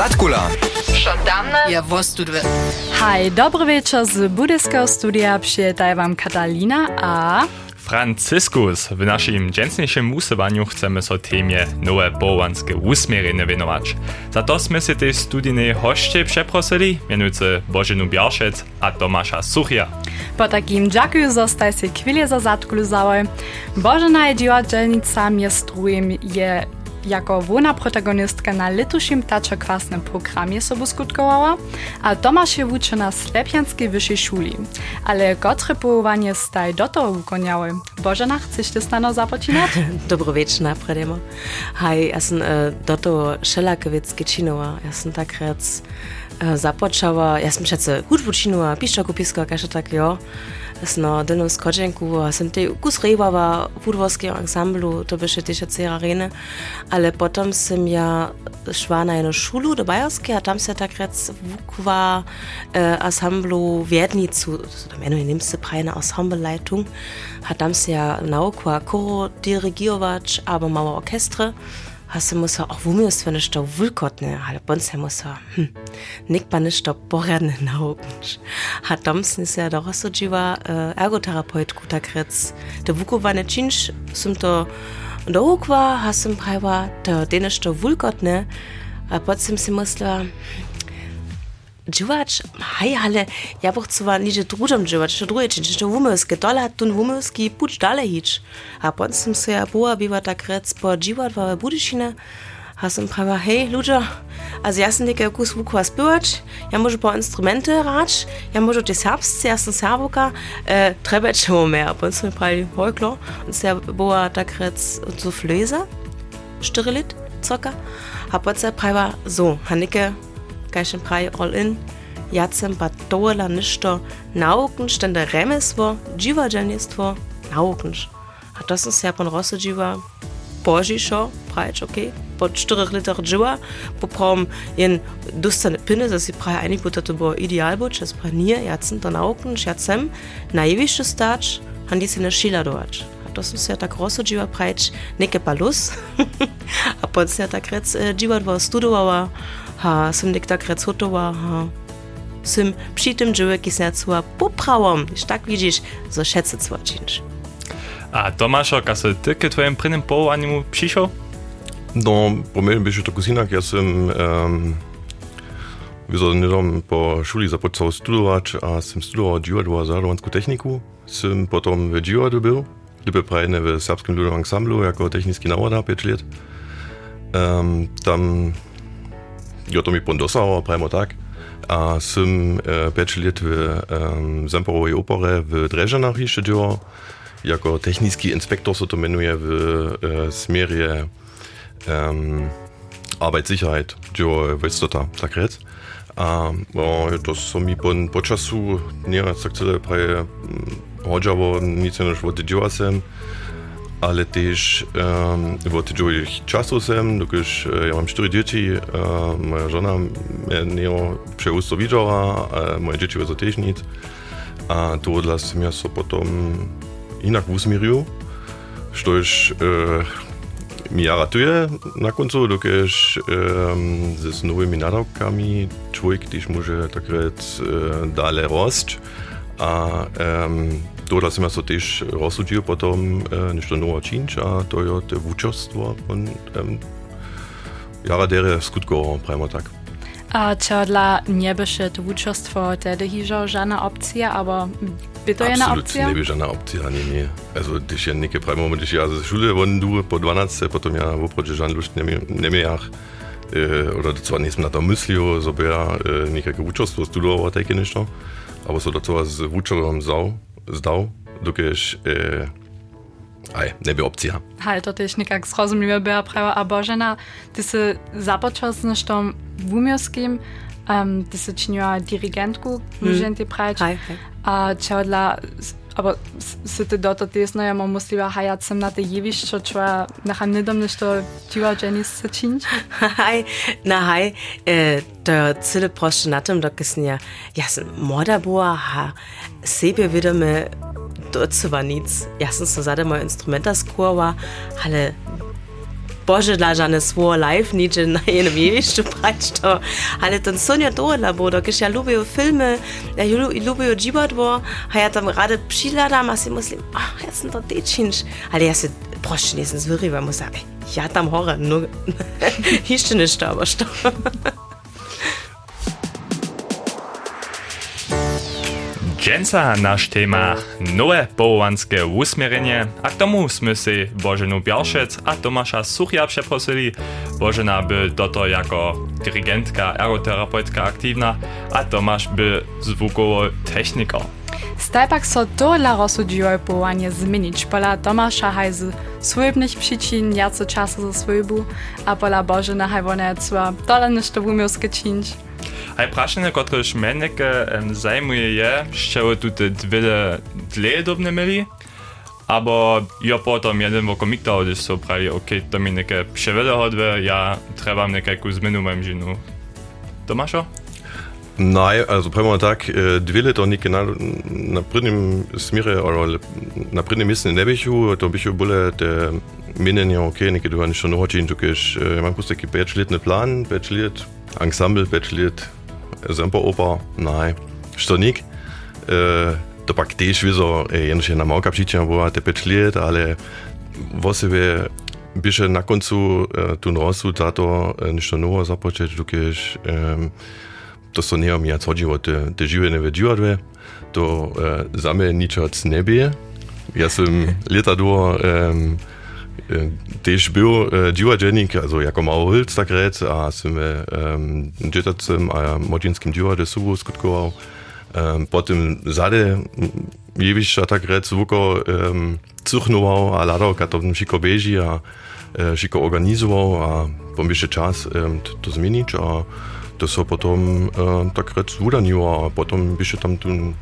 Zatkula. Żądamne je wostudwy. Hej, dobry wieczór z Budyskiego studia przyjetaj wam Katalina a... Franciskus. W naszym dzienniejszym usywaniu chcemy so temie nowe połanskie usmierenie wienować. Za to jsme si tej studijnej hoście przeprosili, mianujcy Bożenu Biarszec a Tomasza Suchia. Po takim dziękuję zostaj się chwilę za zatkulu załoj. Bożena je dziewaczelnica miestrujem je jako główna protagonistka na litušim tačo-kwasnym programie sobu skutkowała, a Tomasz je uczy na Slepianskiej Wyższej Szuli. Ale kotre połowanie staj do toho ukoniały. Bożena, chcesz ty stano zapoczynać? Dobro wieczór napredemo. Hej, ja sam e, do toho Szelakowieckie činova. Ja sam tak rec e, započała, ja sam přece hudbu činova, piščaku pisko, tak jo. Das na delno skočenku sem te kusrebava v urvorskemu ansamblu, to bi še teša cerarene, ale potem sem ja šla na eno šulu do Bajerske, a tam se takrat vukva eh, ansamblu Vjednicu, tam eno nemse prajna Ensemble Leitung, tam se ja naukva koro Dirigiovac, aber mała Orchestre hast du muss er auch wo mir ist für eine Stau Wulkotne alle Bonse muss er hm. Nick bei ne da Borren in Augen hat Domsen ist ja doch so Jiva äh, Ergotherapeut guter Kretz der Vuko war ne Chinch zum to und der Ukwa hast im Paiwa der dänische Wulkotne aber trotzdem sie muss er Dziwacz, hej, ale ja chcę wam nicze drużom dziwacz, że drugie czynić, że wumylskie, dole tun wumylski pucz dalej hić. A potem się ja była, była tak rec po dziwacz, wa budyszina, a sam prawa, hej, ludzie, also ja sam neke kus wuku was bywać, ja może po instrumenty rać, ja może te serbscy, ja sam serbuka, e, treba czemu mehr, a potem sam prawie, klar, und ja była tak rec so flöza, styrilit, circa, a potem prawa, so, hanike, geichen Brei all in, jacem bat dola nischto, naukensch, denn der Remes wo, dziwa dzienistwo, naukensch. Ah, hat das uns herpon rosse jiva. Borgi prajcz, okej? Okay? bot 4 liter jiva. Poprom prom in pine, za dass sie eni puta to bo ideal bo, čez pa nije, jacen to nauken, šjacem, najvišče stač, handi se ne šila doač. A to sem se tak roso dživa prajč, neke pa lus, a pod se tak rec dživa dva studovala, ha tak recotowała, ha sam przy tym człowieku serca poprawom, jeśli tak widzisz, so schätze zwar czynsz. A Tomaszo, kasi ty k twoim prynnym połowaniu przyszedł? No, po mnie by się to kusinak, ja sam um, wyzorniedom po szuli zapoczął studiować, a sam studiował dziwadło zarowanską techniku. Sam potem w dziwadu był, liby prajne w serbskim ludowym ansamblu jako techniczny nawoda 5 lat. Um, tam ja to mi pondosała, prajmo tak. A e, 5 lat w um, Zemperowej opere w Dreżanach jeszcze działał. Jako techniczny inspektor so to menuje w e, smierie um, Arbeitssicherheit, jo Westota, tak rec. A no, to so mi po, po czasu, nie tak tyle prawie chodzało nic než od działa sem, ale też um, działych czasu sem, dokiż ja mam cztery dzieci, uh, moja żona mnie nie przeustro widziała, a moje dzieci są też nic. A to dla mnie so potom inak usmirił, što już uh, mi ja ratuje na końcu, dokiż um, z nowymi nadawkami człowiek też może tak rec uh, dalej rosć, a um, Dort sind wir so tisch rozsudil potom äh, eh, nicht nur Cinch, a to je te vučost war und ähm, jara dere skutko primo tak. A čo dla niebe się to vučostvo tedy hižo žana opcja, aber bitte eine Option? Absolut, nie žana opcja, nie, nie. Also dich ja nike primo, mit dich ja ze šule von du po 12, potom ja voproče žan lušt nemejach. Ne eh, oder zwar ne nächsten Tag Müslio, so wer nicht gewuchert, was du da war, denke ich nicht. Aber so dazu war es Wuchert am zdał, dokież e, aj, nie by opcja. Hej, to też nikak zrozumiałe była prawa, a Boże na tysy zapoczosnością w umioskim, um, tysy czyniła dirigentku, hmm. ty prać, a ciała dla aber sitte dort at desno ja man musliva hayat sem nate jevish cho chwa na ham nedom ne sto tiwa jenis sachin hai na hai da cile proste natem dok gesn ja ja morda boa ha sebe wieder me dozu war nic. Erstens, so sada moje instrumenta skurwa, ale Bože, da žane svo live niče na enem jevišču pač to. Ale to sonja dola bodo, ker ja ljubijo filme, ja ljubijo džibadvo, a ja tam rade přiladam, a si mislim, ah, oh, jaz sem to dečinč. Ali jaz se, prošli nisem zviriva, mu sam, ja tam hore, no, išče nešto, boš to. Dżęca nasz tema nowe połowanskie usmierenie, a k tomu sme si Bożenu Biarszec a Tomasza Suchja przeprosili. Bożena by doto jako dirigentka, ergoterapeutka aktywna, a Tomasz by zvukowo techniker. Stajpak so to dla rozsudziło połanie zmienić. Pola Tomasza haj z swojebnych przyczyn jaco czasu ze swojbu, a pola Bożena haj wone cła dole niż to umiał skoczyć. Najprašene, kot računalnike, zdaj mu je šel tudi dve dlje dobne meri, ampak jo potom jeden bo komitao, da so pravi, ok, to mi neke še vele hodbe, ja trebam nekaj zmenu v mojem žinu. Tomašo? Nein, also prema tak e, äh, dvile to nike na na prinim smire ali na prinim mislim ne biću, to biću bile te minen ja okay, nike du an schon hočin e, tukaj, äh, man puste ki pečlet ne plan, pečlet ensemble, pečlet Semperoper, nein, Stonik. E, to pak tiež vizo, jenže na małka przyjdzie, bo te 5 let, ale wo sobie byše na koncu e, tu nosu tato niečo novo započeć, e, to so nie mi chodziło, te, te żywe nie wiedziadły, to e, za mnie ničoc nie bije. Ja sam lata do e, też był e, dziwadziennik, also jako małohylc tak rec, a sam e, dzietacem a młodzieńskim dziwadzie subu skutkował. Um, potem zade jewišća tak rec vuko um, a ladal, kad to šiko beži a uh, šiko organizoval a pomiše čas um, to, to a to so potom um, tak rec vudaniło, a potom byše tam tu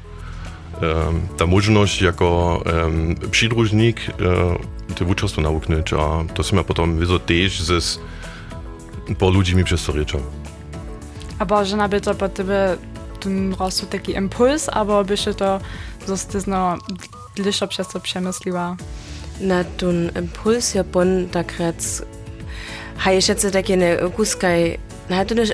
ta možnosť jako um, přidružník uh, te wučerstwo nauknąć, a to som ja potom też z po ludzi mi przez to ryczał. A Boże, na by to po tebe ten rosu taki impuls, albo byś to zostało bliższa przez to przemysliła? Na ten impuls ja pon tak rec, ha jeszcze takie ne guskaj Nej, to ne,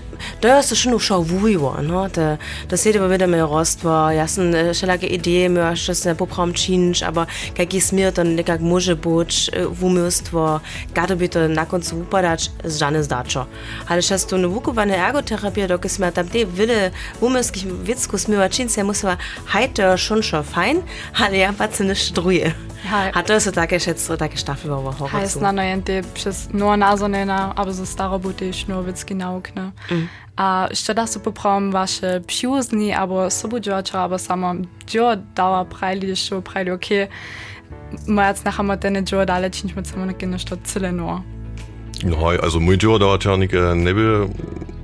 to je se še no šel vujo, no, da, da se tebe vedem rostva, jaz sem šela ke ideje, mi aš se popram činč, aber kak je smer, to nekak može boč, vumilstvo, kada bi to nakon se upadač, zdane zdačo. Ali še to ne vukovane ergoterapije, dok smo tam te vide vumilskih vitsko smiva činč, se musela, hajte, šunšo, fein, ali ja pa se ne štruje. Hej. A to je se také šetstvo, také štafilo v hovoru. Hej, snadno jen ty přes no nazonena, abo ze ich novický nauk, ne. Mm. A ještě dá se poprám vaše příuzní, abo sobuděvače, abo samo dělo dala prajli, že prajli, ok, mojac nachama ten dělo dále, činčme samo nekdy nešto celé no. No, also mój dziwo dała czarnik nie by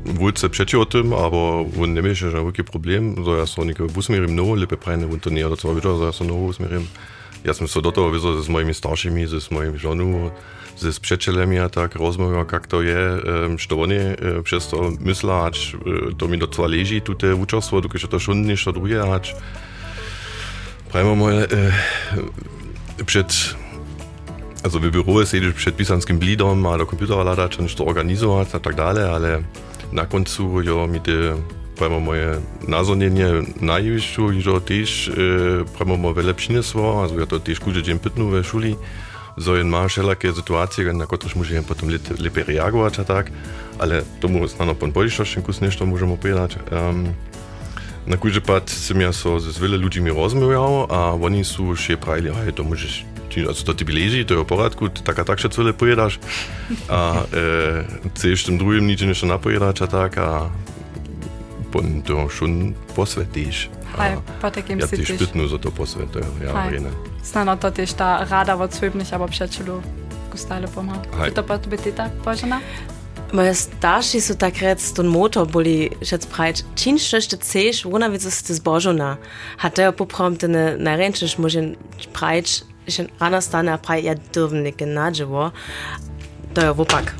wódce przeci o tym, albo on nie myślał, że wielki problem, że ja są nikę busmierim nowo, lepiej prajne w to nie, ale co widzę, że ja są nowo busmierim. Ja som sa do toho vyzol s mojimi staršími, s mojim žonu, s priateľmi a tak rozmýval, jak to je, što oni przez to myslia, ať to mi docela leží, tu te učerstvo, dokud to šun niečo druhé, ať prajmo moje przed also w biuro siedzisz przed pisanskim blidom, a do komputera ladać, niż to organizować, a tak dalej, ale na końcu jo mi te prema moje nazornjenje najvišću, že tež prema moje vele přineslo, also ja to tež kuže džem pitnu ve šuli, so in ma všelake situacije, na kotrež môžem potom lepe reagovať a tak, ale tomu snano pon bolišošen kus nešto môžemo povedať. Um, na kuže pad som ja so s veľa ľuďmi rozmýval a oni sú še pravili, hej, to môžeš also to ti leži, to je v poradku, tak a tak še celé pojedaš. A e, chceš tým druhým nič nešto napojedať a tak a pentru și un posvetiș. Hai, poate că îmi se tiș. Iată, nu to posvetă, ja, Hai. Snano, tot ești rada, vă țuibniș, abă pșecilu cu stale poma. Hai. Tu poate betita, ist Moje starši so takrat s tom motor bili še sprajč. Čim šešte ceš, vonavica se ti zbožona. Hatejo popromtene narenčeš, možen sprajč, še rana stane, a praj, ja, dovnik je nadživo. To je opak.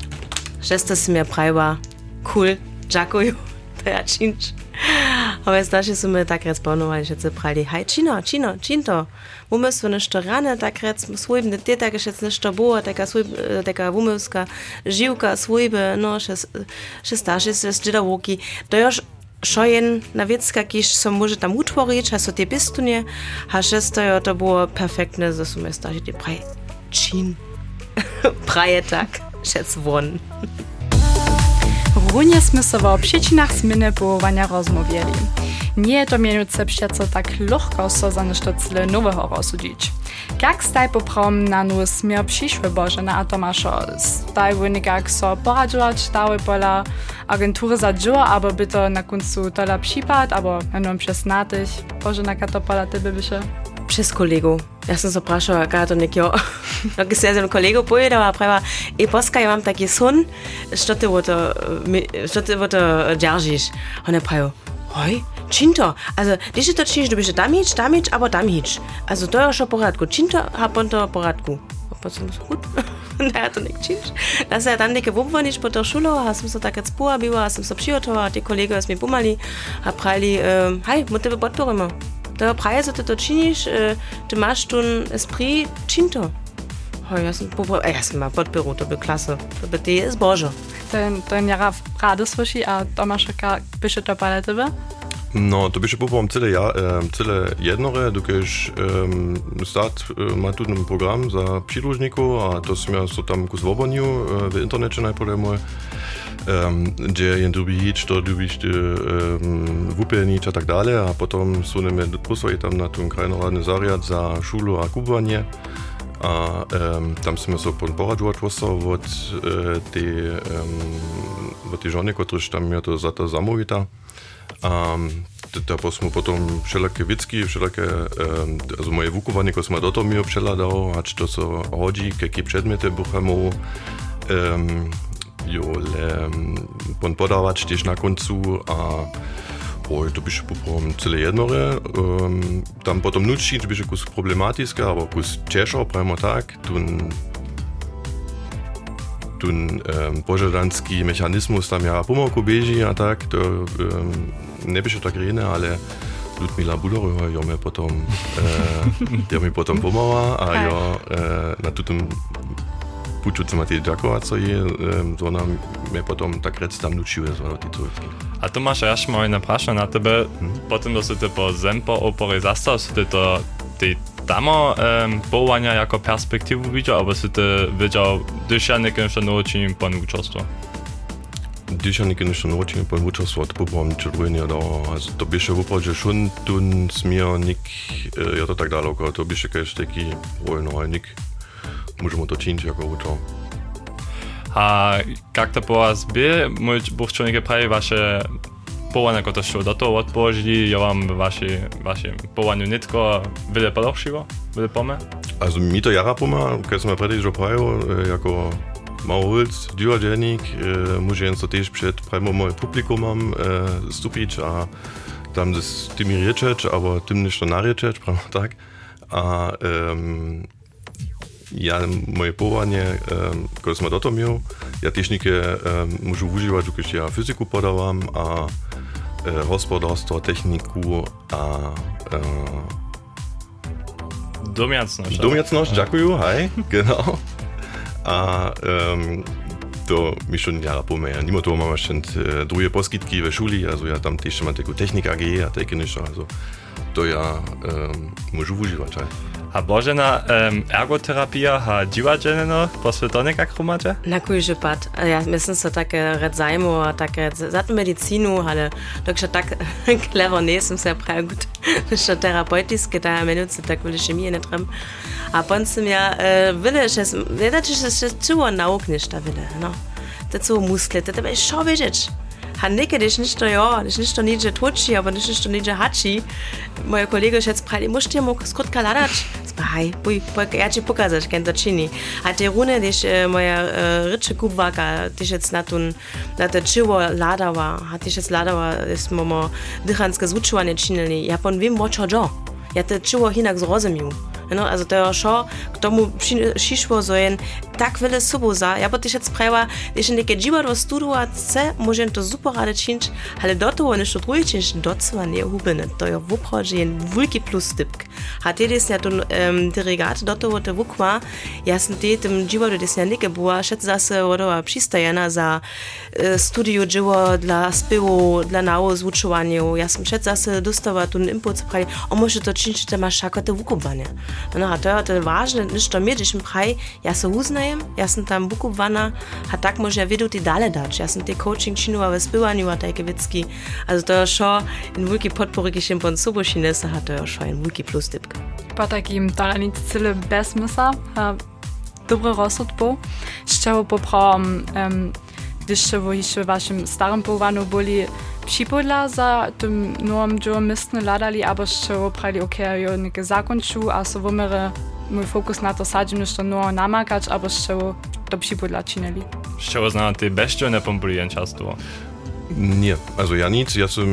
es sem je prajva, cool, čakajo to ja činč. Ale starši su mi tak rec ponovali, že se prali, haj, čino, čino, činto. Umysł nešto rane, tak rec svojbne, ty tak še nešto było, taka svojb, taka umyska žiwka svojbe, no, še starši se zdjeda łoki. To już šojen na wiecka, kiż są może tam utworzyć, a so te bistunie, a šesto to było perfektne, że su mi starši te praj, čin, praje tak, šec won. Runie sme sa o przyczynach zmiany połowania rozmawiali. Nie je to mianujúce přece tak ľahko so za nešto cyle nowego rozsudzić. Jak staj poprom na nu smier przyszły Bożena a Tomaszo, staj wynikak so poradzować stały pola agentury za dziura, aby by to na końcu tola przypad, albo jenom przez natych, Bożena katopola ty by się? Przez kolegu. ja sam zaprašala, kaj je to nek jo, ki se je z enim kolegom pojedala, a pravi, e, poskaj imam taki son, što te v to, što te v to držiš. On je pravil, oj, Chinto. Also, das ist das Chinto. Du bist damit, damit, aber damit. Also, da ist schon Poratku. Chinto, hab und da Poratku. Ob das ist gut? Naja, to nek činš. Da se je tam nekaj bumbo nič po to šulo, a sem se takrat spua bila, a sem se pšio to, a ti kolege so mi bumali, a pravili, um, hej, mu tebe podporimo. Te praje ty to činiš, ty máš tu esprit, čin to. Oh, ja äh, sam, po, ja sam ma to by klasy, to by ty jest boże. Ten, ten jara rady słyszy, a Tomaszka pisze to parę tebe? No, to by się popom tyle, ja, tyle jednore, dokież ähm, um, stat äh, ma tu program za przydłużników, a ah, to są ja so tam ku zwobodniu äh, internetu internecie najpierw gdzie jen dubić, to dubić um, wupelnić a tak dalej, a potom są nimi posłali tam na ten krajnoradny zariad za szulu a kubowanie. A um, tam jsme se poradžovat od, od tej, um, od tej žony, któryś tam miał to za to zamówita. Um, da smo potom všelaké vicky, všelaké, um, moje vukovanie, ko sme do toho mi přeladal, ač to so hodí, keké předměty buchamo, um, Jo, ehm, le, podávač těž na koncu a Oj, to bych popom celé jednore. Um, ehm, tam potom nutší, to bych kus problematické, alebo kus těžo, premo tak, tun tun um, ehm, požadanský mechanismus tam já pomalku běží a tak, to um, nebyš tak rejne, ale Ludmila Budorová jo mi potom, uh, jo mi potom pomáhá a jo uh, na tutom Pučuc Matej Đakovaco je, to nam mnie potom tak rec tam nučiły z ty córki. A tu masz jaś moje napraszanie na tebe, hmm? potem do ty po zempo opory zastaw, ty to ty tamo um, połania jako perspektywu widział, albo ty widział, gdyż ja nie jeszcze nauczyłem pan uczestwo? Gdyż ja nie jeszcze nauczyłem pan uczestwo, to było drugiego, no, to by się wypadł, że szun tun nik, ja to tak daleko, to by się kiedyś taki, no, możemy to czynić jako uczą. A jak to po was by, mój buchczownik prawie wasze połanie, jako to się do toho odpowiedzieli, ja wam wasze, wasze połaniu nitko wiele polepszyło, wiele pomę? Also mi to jara poma, kiedy sme predej, że prajo, jako Maurits, dziennik, muszę więc to też przed prajmo moje publikum mam e, stupić, a tam z tymi ryczeć, albo tym niż to naryczeć, prawda tak? A um, ja moje povolanie, um, ko som do toho miel, ja technike um, môžu užívať, keď ja fyziku podávam a uh, hospodárstvo, techniku a uh, domiacnosť. Domiacnosť, ďakujem, hej, genau. A um, to mi schon jara pomä. Nimo toho mám ešte uh, druhé poskytky ve šuli, also ja tam tiež mám takú technik AG a niečo, also to ja um, môžu užívať, hej. A Bożena um, ergoterapia ha dziwadzielno posvedonek jak rumacie? Na kujże pad. Ja myślę, że takie redzajmu, takie za medycynu, ale także tak clever nie jestem sehr prawie gut. Że terapeutyczne, da minuty tak will chemie nie tram. A potem ja wille, że nie da się się czuło nauknisz ta wille, no. To co muskle, to jest szо wiedzieć. Haneke, das ist nicht der, ja, das ist nicht der Ninja Tucci, aber das ist der Ninja Hachi. Mein Kollege ist jetzt prall, ich muss dir mal kurz kaladach. Das war hei, bui, poika, erci puka, das kennt der Chini. Hat der Rune, das ist, äh, mein, Ritsche Kubwaka, das ist jetzt nicht ein, nicht der Chiwa Ladawa, hat das jetzt Ladawa, das ist, mama, dychanska zuczyła nie czynili. Ja pan wiem, bo jo. Ja te czyło hinak zrozumiał. No, also to ja szo, k tomu przyszło, że tak wiele sobą za. Ja bo też jetzt prawa, když neke dziwadło studovat chce, może to super rady czynić, ale do toho nešto drugie czynić, docela nie hubene. To je w obchodzie jen wielki plus typk. A ty jest ja tu um, delegat do toho te wukma, ja sam ty tym dziwadło des ja neke była, szedł zase odowa przystajena za uh, studiu dziwo dla spiewu, dla nało zvučovaniu. Ja sam szedł zase dostała tu impuls, prawie, o może to czynić, że masz szako te wukubanie. No a to je to ważne, niż to mnie, když mi prawie, ja se uznajem, ja sam tam wukubana, a tak może ja wiedu ty dalej dać. Ja sam ty coaching činila ve spěvaniu a takie wiecki. Also to je šo in wielki podpory, když jim pon sobo šinese, a to je šo in wielki plus typk. Po takim talanic cyle bez mysla, dobry rozsud był, z czego poprawam, um, gdyż jeszcze w waszym starym połowaniu byli przypodla za tym nowym dziełem mistny ladali, albo z czego prali, ok, ja nie zakończył, a so wymery mój fokus na to sadzimy, że nowo namakać, albo z czego to przypodla czynili. Z czego zna ty bezczelne pompuliłem często? Nie, also ja nic, ja som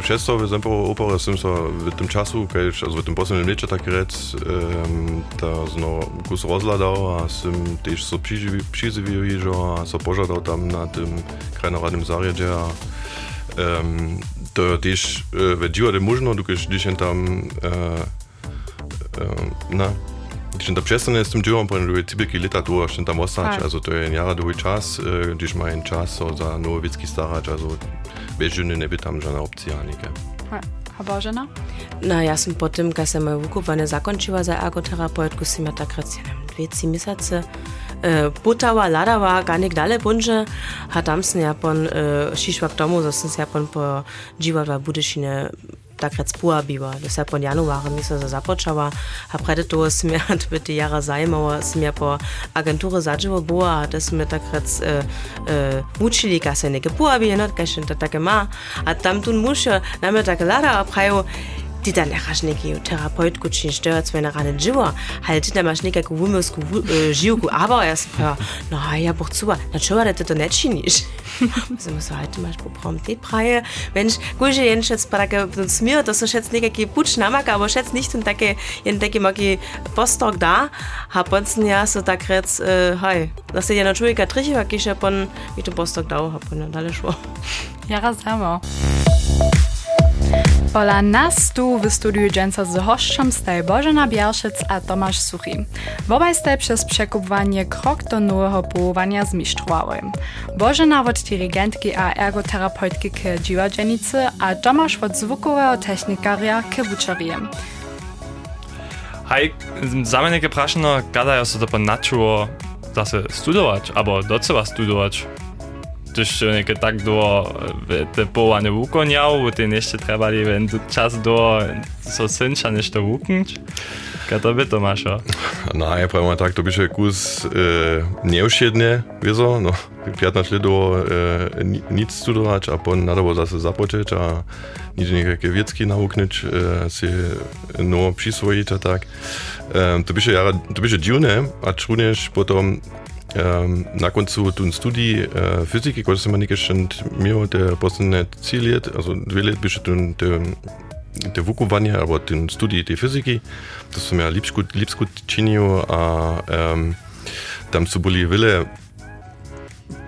šesto v Zempovo opere, som sa v tom času, keď, also v tom poslednom leče tak rec, um, ta zno kus rozhľadal a som tiež so přizivil, že a so požadal tam na tom krajnoradnom zariade a um, to je tiež uh, ve divade možno, když tam uh, uh, na, Tam přestane s tím dělám, protože typiky literatura, že tam ostať, also to je jara dlouhý čas, když mají čas so za nové věcky starať, also bez ženy neby tam žádná opcia nikde. A Božena? No ja som potom, keď som moje vykupovanie zakončila za ergoterapeutku, som ja tak rec, ja neviem, dve, tři měsíce e, putała, ladała, gar nicht dalej bunže, a tam som ja pon e, šišla k tomu, že som ja pon po dživadla Budešine Takretspua biwa. Vse po januarju mi se započala, a pred to smer biti jara zajmala, smer po agenturi zadživo boa, da smo takrat uh, uh, učili, kaj se neke pua bi, no, kaj še tako ima. A tam tu mušijo, nam je tako lada, a pravijo, Tidane Rashniki, Therapeut Gutschin Stör, Zwene Rane Jiwa, halt Tidane Rashniki, Gwumus, Jiugu, äh, aber erst per, na ja, Buchzuwa, na Jiwa, ist Tito Netschinisch. Also muss halt zum Beispiel prompt die Preie, Mensch, ich jen schätz, Parake, uns mir, das so schätz, Nike, ki Putsch, Namaka, aber schätz nicht und dacke, jen dacke, magi, Postdoc da, hab uns ja so da kretz, äh, hi, das ist ja natürlich gar Triche, weil ich hab mit dem Postdoc da, hab und alle schwor. Ja, das haben wir. Pola nas tu w studiu dżęca z hoszczem staje Bożena Bielszec a Tomasz Suchi. Wobaj staje przez przekupowanie krok do nowego połowania zmistrzowały. Bożena od dirigentki a ergoterapeutki k dziwadzienicy, a Tomasz od zwukowego technikaria k wuczeriem. Hej, za mnie praszano, kada ja sobie to ponaczyło zase studować, albo docela studować. Když niekde tak do te połane wukoniał, ty jeszcze trebali wenn du czas do so synča nešto wuknąć. Kada by to masz? No, ja powiem tak, to by się kus e, nieušedne, wieso, no, 15 lat do e, nic studować, a potem nadało zase zapocząć, a nic niekakve wiecki nauknąć, e, si no przyswoić, a tak. E, to by się, to by się dziwne, a na koncu tun studij uh, fyziki, ko sem nekaj še imel, te posledne tri let, also dve let bi še tun te, te vukovanje, alebo ten studij te fiziki, to sem ja lipsko, lipsko činil, a um, tam so bili vele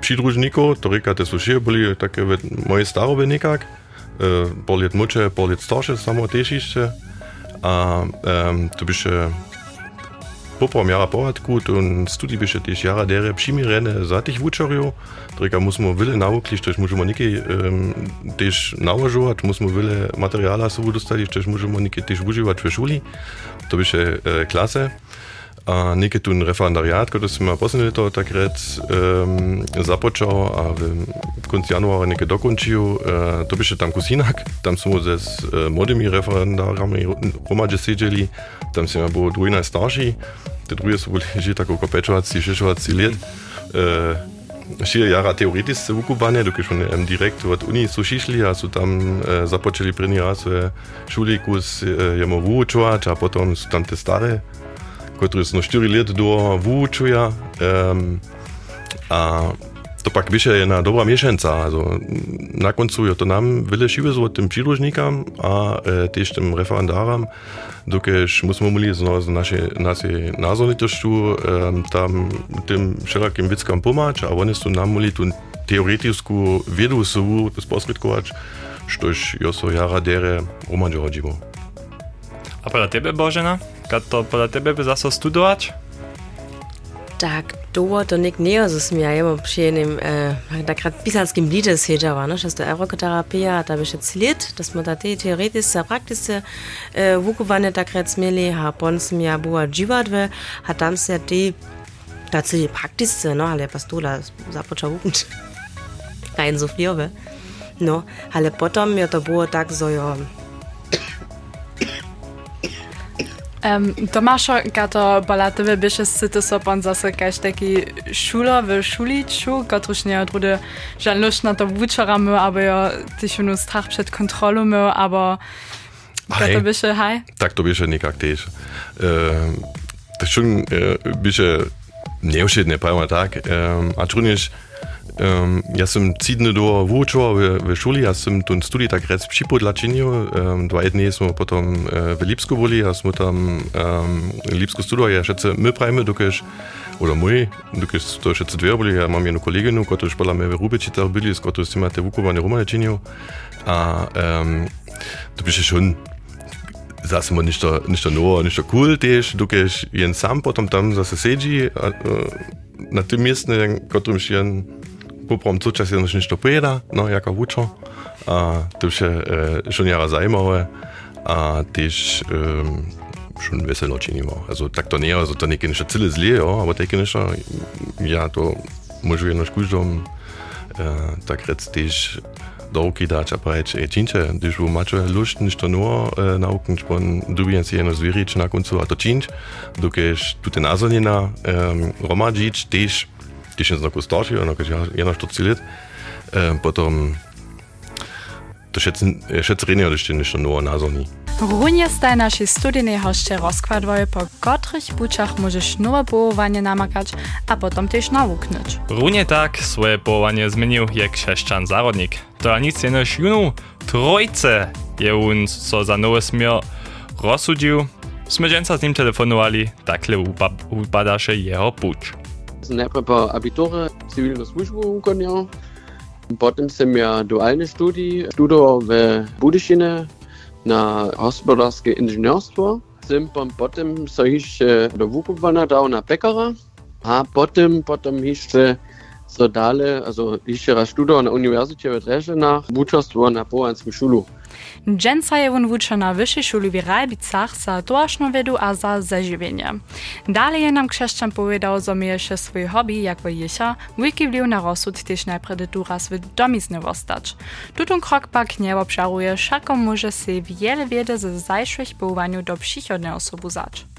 přidružnikov, to reka, te so še bili také moje starobe nekak, uh, pol let moče, pol let starše, samo težišče, a um, to bi še poprom jara poradku, ten studij by še tiež jara dere přimirene za tých vúčorjov, treka musíme vile naukli, štež môžeme niekej um, tiež naložovať, musíme vile materiála sobu dostali, štež môžeme niekej tiež užívať ve šuli, to še uh, klase. a nekaj tu referendariat, kot sem poslednje leto takrat um, započal, a v koncu januarja nekaj dokončil, uh, to bi še tam kusinak, tam smo se s uh, mladimi referendarami pomaže sedeli, tam se mi bilo dvojna starši, te druge so bili že tako kot pečovaci, šešovaci let. E, uh, Širi jara teoretice vukovanja, dok smo um, direkt od Unije so šišli, a so tam uh, započeli prvi raz v šoli, kus uh, je mu vučovač, a potem so tam te stare Torej sem štiri let do vučuja. Um, a to pak više je jedna dobra miešenca. Also, na koncu je to nám veľa šivezlo tým príložníkam a e, tiež tým referendáram, dokež musíme mali z našej, našej názornitošťu e, tam tým všelakým vickam pomáč a oni sú nám mali tú teoretickú vedu sú sprostredkovač, štož jo so jara dere Roman Đorđivo. A podľa tebe, Božena, to pola tebe by zase studować? Tak, doło to nikt nie ozysł ja jemu przyjemnym, e, eh, tak jak pisalskim lidzie siedziała, no, że to erokoterapia, ta by się clit, dass man da theoretische, praktische e, wukowanie tak jak mieli, a pons ja była dziwadwe, a tam się te, ta cili praktisce, no, ale pastola zapoczął uczyć. Kein so fliowe. No, ale potem ja to było tak, so ja Um, da marcher gatter ballatwe biches sites op an sase geichtdecki Schuler we Schulit cho gatruchne rude Jean Lochten an der Wutscheramme aber ja Dich hun uns Trachschet Kontrolleme aber bische hei Tak du bische nik aktiv. Dat schon bische neoschiet e paar Tag. Ähm, Antonich, äh, Um, ja sem cidne do vučo v, v šoli, jaz sem tu tudi takrat šipo tlačenju, um, ähm, dva dni smo potem uh, äh, v Lipsku bili, jaz smo tam um, Lipsko studio, ja še se mi prajme, dokaj, oder moj, dokaj to še se dve bili, ja imam eno koleginu, kot už bila me v Rubečica bili, s kot imate vukovanje Romanečenju, a um, to bi še šun zase mu ništo, ništo novo, ništo cool tež, dokaj jen sam potem tam zase sedži, äh, na tem mestu, kot um še poprom cučas je nož nešto pojeda, no, jako vučo. A to je e, schon jara zajímavé a tež e, schon veselo činimo. Also tak to nie, also to nie niečo celé zlé, jo, aber tak niečo, ja to môžu jedno škužom, e, tak rec tež do ruky dať a povedať, ej, činče, když bu máte lust, niečo nur e, nauken, špon dubien si jedno zvirič na koncu a to činč, dokež tu ten nazonina e, romadžič, tež když jsem jako starší, ono když je na 40 let, e, potom to když ty nešto novo názorní. Runje staj naszej studyjnej hoście rozkładwoje, po których buczach możesz nowe połowanie namakać, a potem też nawuknąć. Runie tak swoje połowanie zmienił jak chrześcijan zarodnik. To nic jenoż junu trojce je on co za nowe smier rozsudził. Sme z nim telefonowali, takle upada się jeho pucz. Najprej pa abiture, civilno službo ukonjal, potem sem ja dualne študij študoval v Budišine na hospodarske inženirstvo. Sem pa potem so išče do Vukovana dal na pekara, a potem, potem išče so dale, also išče študoval na univerzite v Dreženach, učastvo na povanskom šulu. Dżęca je on wucze na wyższej szuli w Rajbicach za toaczną wiedu a za zażywienie. Dalej je nam chrześcijan powiedział, że ma jeszcze swój hobby, jak jesia, wielki wpływ na rozsud też najpierw duraz w domizny wostać. Tutun krok pak nie obszaruje, szakom może się wiele wiedzy ze zajszłych połowaniu do przychodnej osoby zać.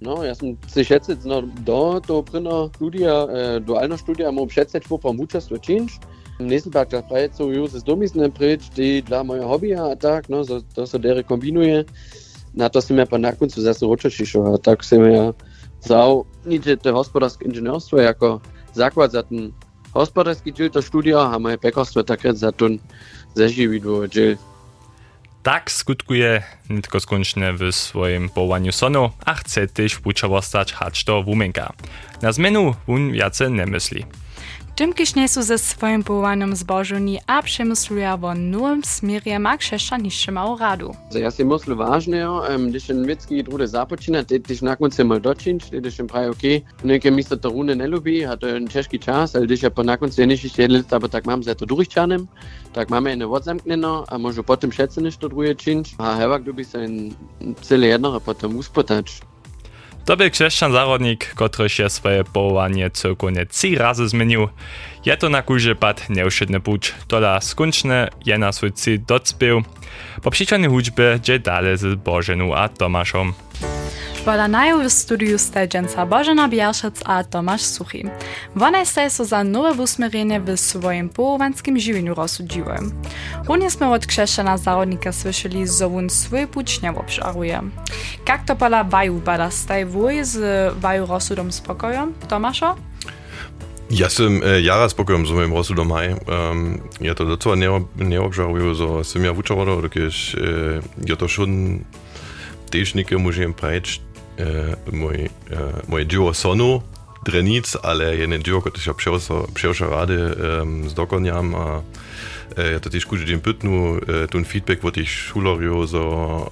No, jaz sem se Studia, celo do to Studia, študija, eh, dualno študija, imam še celo pa Change? stvočinč. Nächsten Tag da frei so Joses Dummies ne Bridge, die da mein Hobby tak, ne, so, to so dere kombinuje. Na das sind se me pa nakon su zasno očeši šo, tak sind wir ja zao niče der hospodarske inženjerstvo, jako zaklad za ten hospodarski džil to studio, a moje pekarstvo takrat za ten zaživi do džil. Tak skutkuje nitko skončne w swoim połowaniu sonu, a chce też w uczowostać hać do wumenka. Na zmienu on wiace nie myśli. Тымкішней сузе сваім бываным збожуні абшем срыяво нуем смірія макшэшча нішчыма ўраду. За я сім муслу важнео, дышен віцкі друде запачына, дыш накмун цемал дочинч, дышен прай окей, неке міста таруне не любі, а то ен чешкі час, але дыш я по накмун ценіш і седліт, або так мам зето дурічанем, так маме не вот замкнено, а можу потым шэцэнеш то друе чинч, а хевак любі сен цэле еднога потым успотач. To byl křesťan zárodník, kotryž je svoje povolanie celkovne tři razy zmienił. Je to na kúže pad neušedny puč, toda skončne je na svoj cíl docpil. Po příčanej hudžbe je dále z Boženou a Tomášom. Podanajú v studiu stedženca Božena Bielšec a Tomáš Suchy. One ste so za nové usmerenie v svojim połovanskim živieniu rozsudziły. Również sme od krzeszczana zarodnika on swój płeć nie obszaruje. Jak to pola waju bada staj wuj z waju rozsudom spokojem, Tomaszo? Ja som e, jara spokojom z mojim rozsudom aj. Um, ja to docela neobžarujú, so som ja vučoval, dokež e, je to šun tež nike môžem preč Eh, mój, eh, moje duo Sonu, Drenic, ale jedno duo, kot še obšel rady z dokonjam. Eh, ja, to težko že pitnu, tu feedback od tih šularjev, so,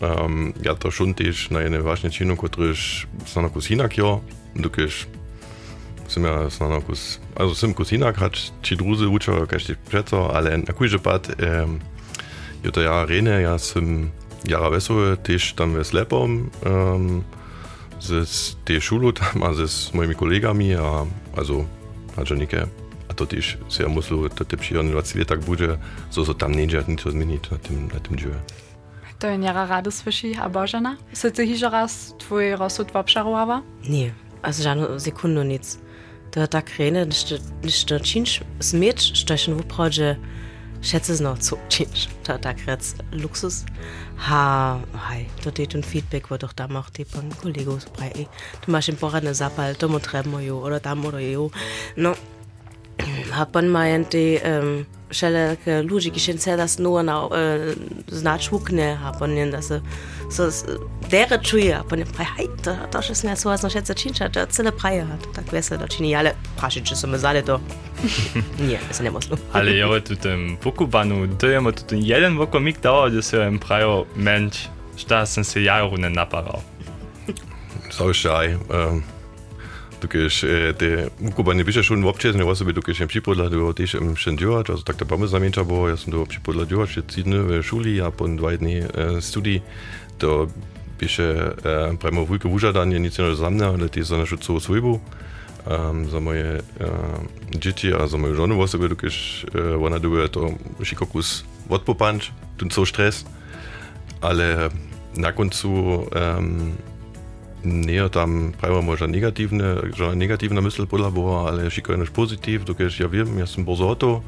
um, ja, to šuntiš na ene vaš način, kot reš, sem na kusinak, jo, dokiš, sem ja, sem na kus, also sem kusinak, hač, či druze učajo, kaj ti preco, ale na kuj že pad, um, jo to ja, rene, ja sem jara vesel, tež tam v slepom, um, z šulu tam a s mojimi kolegami a, also, znači neke, a totiž se ja musel, da te prihodni 20 letak bude, so so tam neđe, nič zmeniti na tem, na tem žive. To je njera radost veši, a božena? Se ti hižo raz tvoj rozsud vopšarovava? Nie, also žano sekundu nic. To je tak rene, nič, nič, nič, nič, smeč, što je še v prođe, nič, schätze es noch zu, da kratzt Luxus. Ha, hi, da det un feedback wo doch da macht die pan kolegos brei. Du machst im Porane Sapal, halt, du mo treben jo oder da mo jo. No, hat man meint die ähm všelijaké ľudí, ki še das nur na uh, znač hukne, a ponem da se so dere čuje, a ponem pravi, hej, to, to še sme so no še začinča, to cele praje hat, tak vese da čini, ale praši, če so me zale to. Nie, se ne moslo. ale jo tu tym pokubanu, to jemo tu ten jeden vokomik dao, da se im prajo menč, šta sem se jaro ne naparal. Saušaj, um, tukaj te, ko pa ne pišeš v občezne osobe, tukaj še pripodla, da bo tež še djuvať, also tak to pamäť zamienča bolo, ja som to pripodla djuvať, že týdne v šuli a po dva studii, to piše premo vujko užadanie, nic iného za ale tie za našu celú svojbu, za moje dzieci a za moju żonę osoby, tukaj ona dobe to šikokus odpopanč, ten celý stres, ale na koncu um, nie tam negativen, možda negativne, negativna misel bila bo, ali še kaj neš pozitiv, dokaj ja vem, jaz sem bozoto,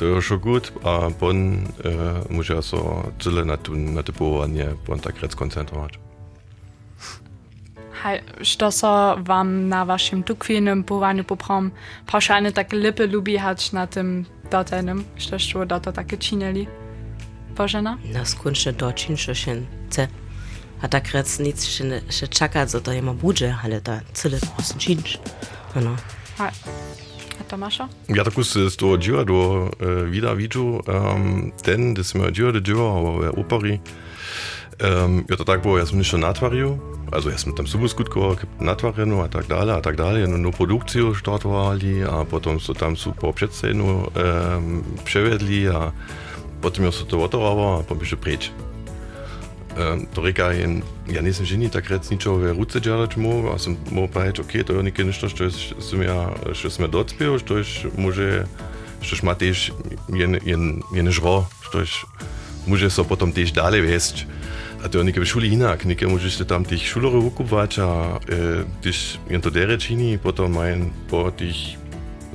to je še gut, a pon eh, muša so cele na, na tepovanje, pon takrat skoncentrovati. što so wam na waszym tukwienym pływaniu poprom paszane takie lipy lubi hać na tym dotenem, što što doto takie czynili? Bożena? Na skądże doczyn, że się chce a tak nic še, ne, še čaka, zato ima budžet, ali da cele posenčinč. Ano. A, a Tomaszo? Ja, tako se z toho dživa do uh, vida vidžu, um, ten, da smo dživa do dživa v e, operi, um, ja, to tak bo, jaz sem nišel natvaril, also jaz sem tam subuskutkova, natvarjeno, a tak dalje, a tak dalje, no, no produkcijo štartovali, a potem so tam su po obšetsenu um, prevedli, a potem jo so to otovovo, a pa bi še preč. Ehm, to reka jen, ja nisem že ni takrat ničove ruce džala čemu, a sem mu pač, ok, to je nekaj nešto, što sem ja, što sem docpil, što je može, što ima tež jen, jen, jen ne žro, što je može so potom tež dale vest. A to je nekaj v šoli inak, nekaj možeš se tam tih šulore ukupač, a eh, tiš jen to derečini, potom majen po tih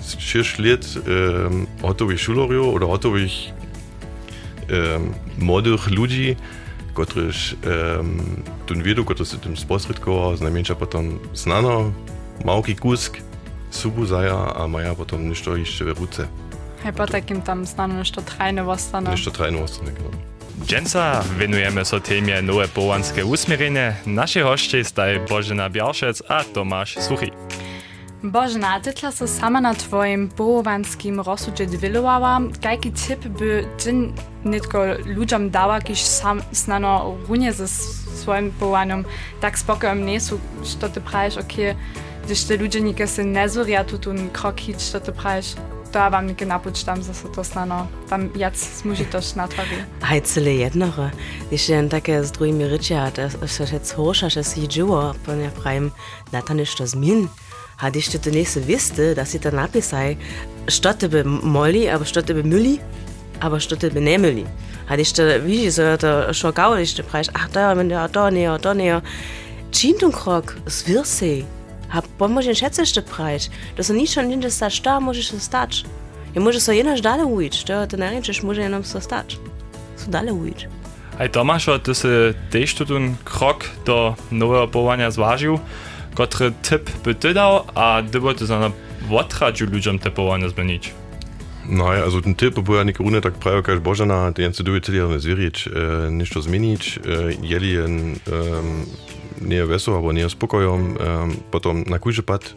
širš let eh, otovih šulorjev, od otovih eh, modrih ljudi, których um, ten wiedu, który się tym sposredkował, znajmniejsza potem znano, małki kusk, subu zaja, a maja potem ništo jeszcze w ruce. Hej, po takim tam znano nešto trajne vostane. Ništo trajno ostane, no. Dženca venujemy so temie nowe połanskie usmierenie. Nasze hoście staj Bożena Białszec a Tomasz Suchy. Bożena, a tytla so sama na twoim połowanskim rozsudzie dwilowała, jaki tip by ty nitko ludziom dała, kiż sam znano runie ze swoim połowaniem tak spokojem nie są, że ty prajesz, okej, gdyż te ludzie nikę się nie zuria tu krok hit, że ty prajesz, to ja wam nikę napučtam, że to znano, tam jac smuži tož natvari. Hej, cele jednore. Když jen také s druhými ryčia, to se šec hoša, že si dživo, pon ja pravim, na to hatte ich die nächste Wiste, dass ich dann sei, statt bei Molly, aber statt bei Mülli, aber statt bei Nemeli. Hatte ich, wie ich äh, gesagt, schon gar nicht den Preis. Ach, da, wenn der, da, näher, da, näher. Chintunkrog, es wird sie. Hab, wann muss ich den schätzigsten Preis? Das ist nicht schon in der Stadt, da muss ich in der Stadt. Ja, muss ich so jener Stadt, wo ich, da, dann erinnere ich, muss ich in der Stadt. So, da, wo ich. das, Tomášo, to se tež tudi krok do nove opovanja zvažil. Ktorý tip by ty dal a ty by to za odradzi ludziom te połanie zmienić? No ja, also ten typ była nie runę tak prawie jak Bożena, ten co duże tyle nie zwierzyć, e, niż to zmienić, e, jeli um, nie weso, albo nie spokoją, potem na kujże pad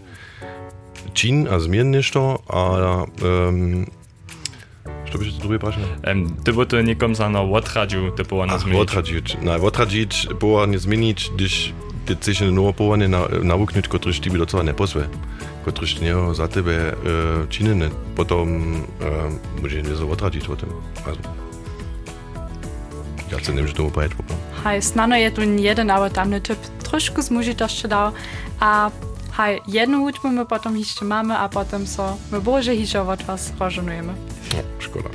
czyn, a zmien niż to, a co byś drugie proszę? Um, ty bo to za no odradził te połanie Ach, zmienić. odradzić. Na, odradzić, było nie zmienić, gdyż ty coś nowe połanie na, nawuknąć, które ty do co nie posłe. Które nie za tebe e, czyny, potem e, może nie za odradzić o tym. Also, ja chcę nie, że to opowiedzieć po prostu. Hej, snano je tu jeden, ale tamny typ troszkę zmužitosti dał, a hej, jedną hudbu my potem jeszcze mamy, a potem so, my boże jeszcze od was rozżenujemy. No, szkoda.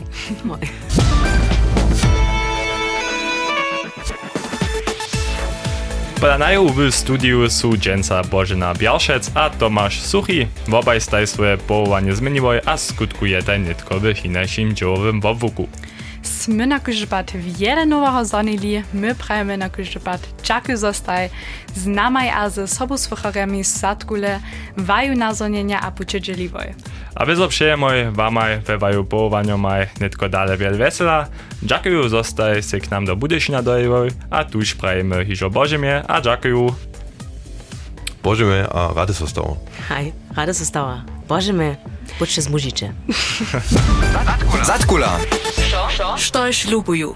Moj. Podanają w studiu są dżęca Bożena Bialszec a Tomasz Suchi. Wobaj staj swoje połowanie zmieniło a skutkuje ten nitkowy chinejszym dziełowym wowuku. Sme na kužbat wiele nowego zanili, my prajemy na kužbat čaky zostaj, znamaj a ze sobu z zatkule, waju nazonienia a puczydzieliwoj. A wy zaprzejemoj wamaj wewaju połowaniu maj. Nitko dale wiel wesela. Dziękuję zostaj se k nam do Budyszina dojewoj, a tuż prajemy hižo Bożemie, a dziękuję. Boże a rady zostało. Hej, rada se stała. Boże me, budźcie zmužicie. Zatkula. Što šlubuju.